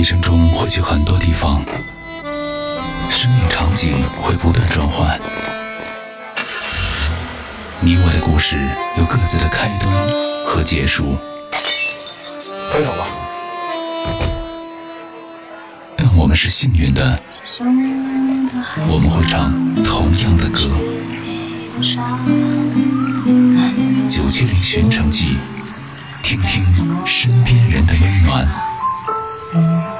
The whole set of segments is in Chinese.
一生中会去很多地方，生命场景会不断转换。你我的故事有各自的开端和结束。分手吧。但我们是幸运的，我们会唱同样的歌。九七零寻城记，听听身边人的温暖。嗯。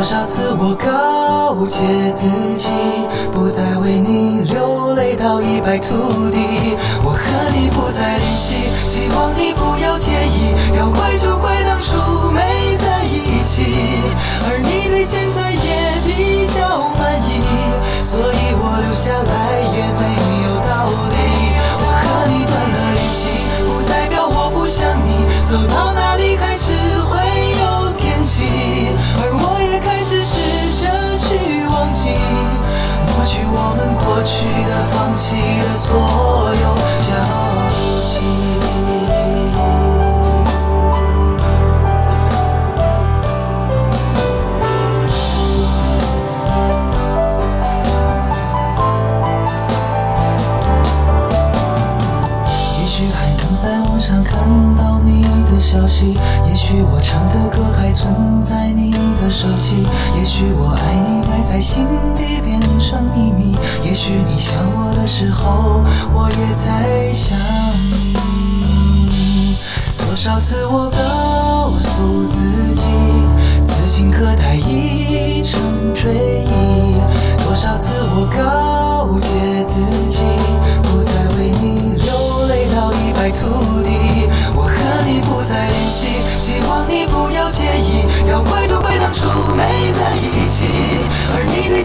多少次我告诫自己，不再为你流泪到一败涂地。我和你不再联系，希望你不要介意。要怪就怪当初没在一起，而你对现在抹去我们过去的、放弃的所有交集。也许还能在网上看到你的消息，也许我唱的歌还存在你手机，也许我爱你埋在心底变成秘密，也许你想我的时候，我也在想你。多少次我告诉自己，此情可待已成追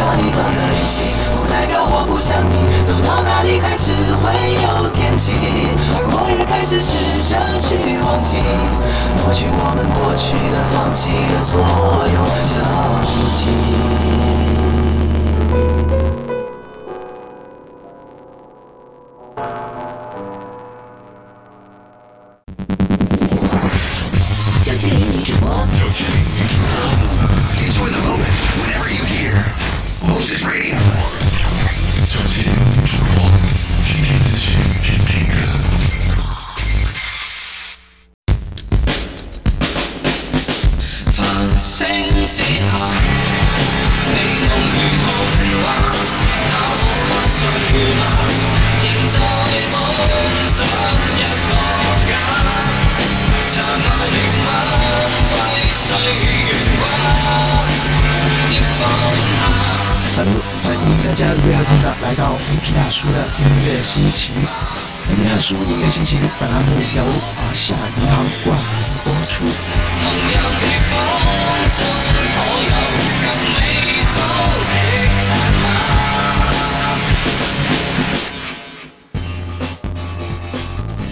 和你断了联系，不代表我不想你。走到哪里开始会有天气，而我也开始试着去忘记，抹去我们过去的、放弃的所有交集。星之下，美夢如童話，它可萬歲嗎？仍在夢想一個家，殘留憐憫為歲月畫，亦放下。Hello，欢迎大家如约而同的来到 AP 大叔的音乐心情。AP 大叔音乐心情本栏目由华夏银行冠名播出。在所有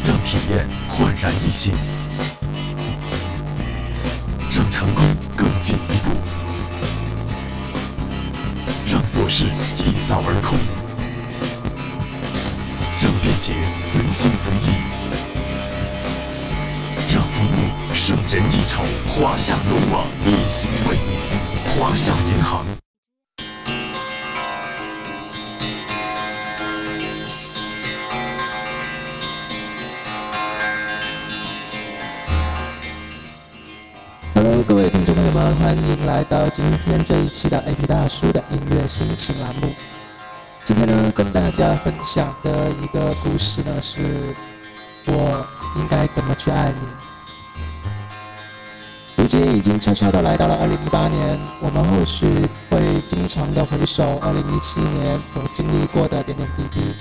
让体验焕然一新，让成功更进一步，让琐事一扫而空，让便捷随心随意。讓服務勝任人一筹，华夏龙王一心为你，华夏银行。Hello，各位听众朋友们，欢迎来到今天这一期的 AP 大叔的音乐心情栏目。今天呢，跟大家分享的一个故事呢，是我应该怎么去爱你。如今已经悄悄的来到了二零一八年，我们或许会经常的回首二零一七年所经历过的点点滴滴。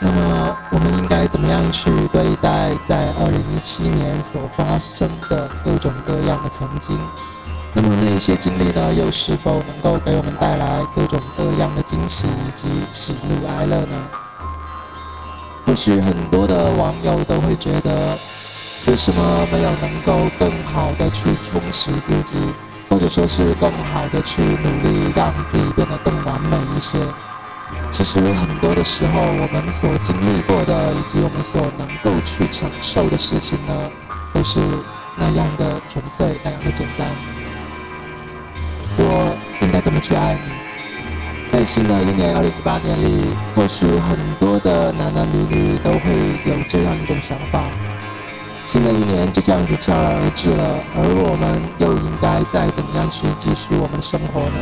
那么，我们应该怎么样去对待在二零一七年所发生的各种各样的曾经？那么那些经历呢，又是否能够给我们带来各种各样的惊喜以及喜怒哀乐呢？或许很多的网友都会觉得，为什么没有能够更好的去充实自己，或者说是更好的去努力让自己变得更完美一些？其实很多的时候，我们所经历过的，以及我们所能够去承受的事情呢，都是那样的纯粹，那样的简单。我应该怎么去爱你？在新的一年二零一八年里，或许很多的男男女女都会有这样一种想法：新的一年就这样子悄然而至了，而我们又应该再怎么样去继续我们的生活呢？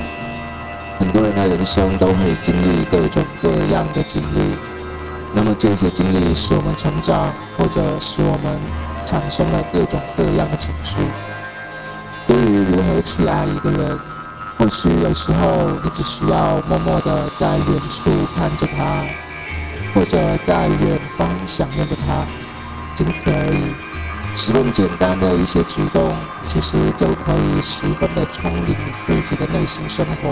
很多人的人生都会经历各种各样的经历，那么这些经历使我们成长，或者使我们产生了各种各样的情绪。对于如何去爱一个人，或许有时候你只需要默默地在远处看着他，或者在远方想念着他，仅此而已。十分简单的一些举动，其实就可以十分的充盈自己的内心生活。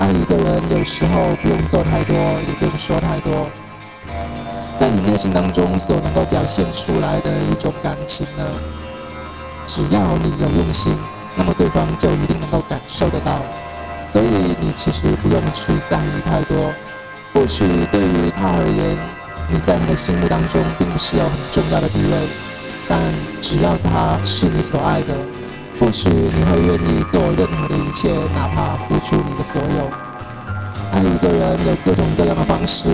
爱一个人，有时候不用做太多，也不用说太多，在你内心当中所能够表现出来的一种感情呢，只要你有用心，那么对方就一定能够感受得到。所以你其实不用去在意太多。或许对于他而言，你在你的心目当中并不是有很重要的地位，但只要他是你所爱的。或许你会愿意做任何的一切，哪怕付出你的所有。爱一个人有各种各样的方式，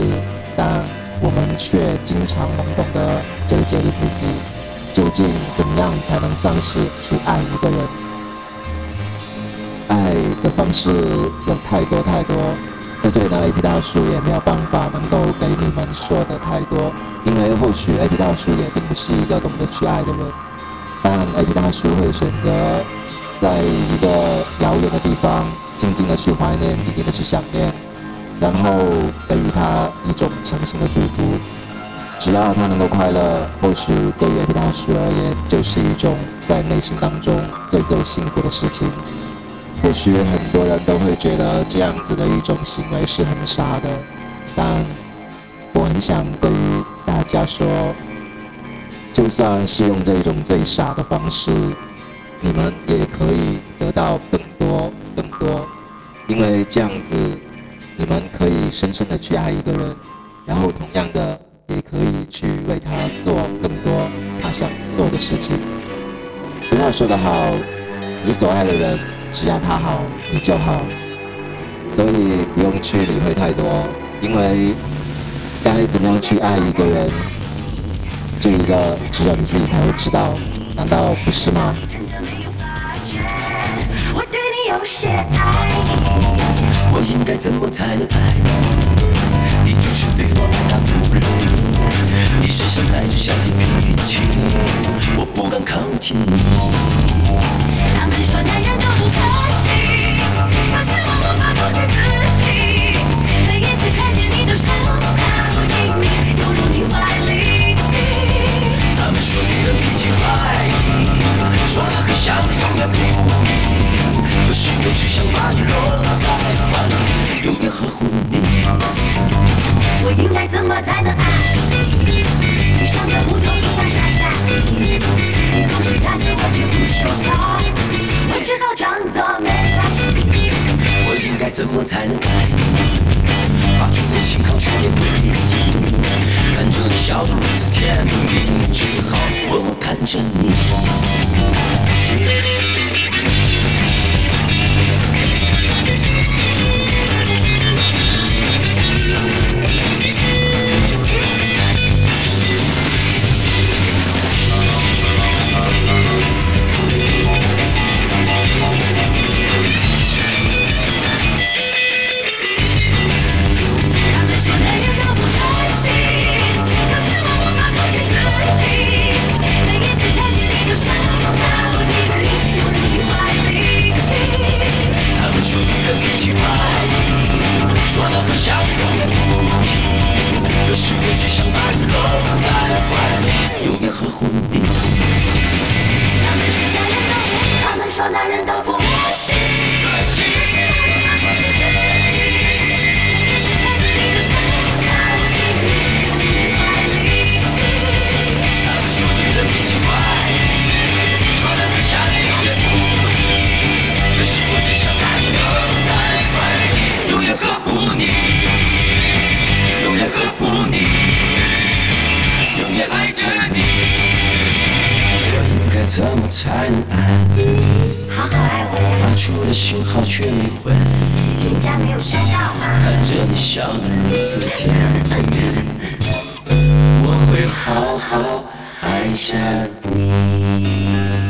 但我们却经常懵懂的纠结着自己，究竟怎样才能算是去爱一个人？爱的方式有太多太多，在这里呢，AP 大叔也没有办法能够给你们说的太多，因为或许 AP 大叔也并不是一个懂得去爱的人。但 AP 大叔会选择在一个遥远的地方，静静的去怀念，静静的去想念，然后给予他一种诚心的祝福。只要他能够快乐，或许对于 AP 大叔而言，就是一种在内心当中最最幸福的事情。或许很多人都会觉得这样子的一种行为是很傻的，但我很想对于大家说。就算是用这种最傻的方式，你们也可以得到更多、更多，因为这样子，你们可以深深的去爱一个人，然后同样的，也可以去为他做更多他想做的事情。俗话说得好，你所爱的人，只要他好，你就好，所以不用去理会太多，因为该怎么样去爱一个人。这一个只有你自己才会知道，难道不是吗？我对你有些爱，我应该怎么才能爱你？你就是对我爱答不理，你身上带着小姐脾气，我不敢靠近你。都说男人都不可信，可是我无法控制自己，每一次看见你都想靠近你，拥入你怀里。他们说女人脾气坏，说的和想的永远不一，可是我只想把你落在怀里，永远呵护你。我应该怎么才能爱你？像个木头一样傻傻的，你总是看着我却不说话，我只好装作没关系。我应该怎么才能爱你？发出的心口强烈回忆，看着你笑得如此甜蜜，只好默默看着你。说女人必须爱你说男人像你永远不放弃可是我只想把你搂在怀里永远呵护你他们说男人都苦他们说男人的苦我信才能爱你？好好爱我，发出的信号却没回，人家没有收到嘛。看着你笑得如此甜蜜，我会好好爱着你。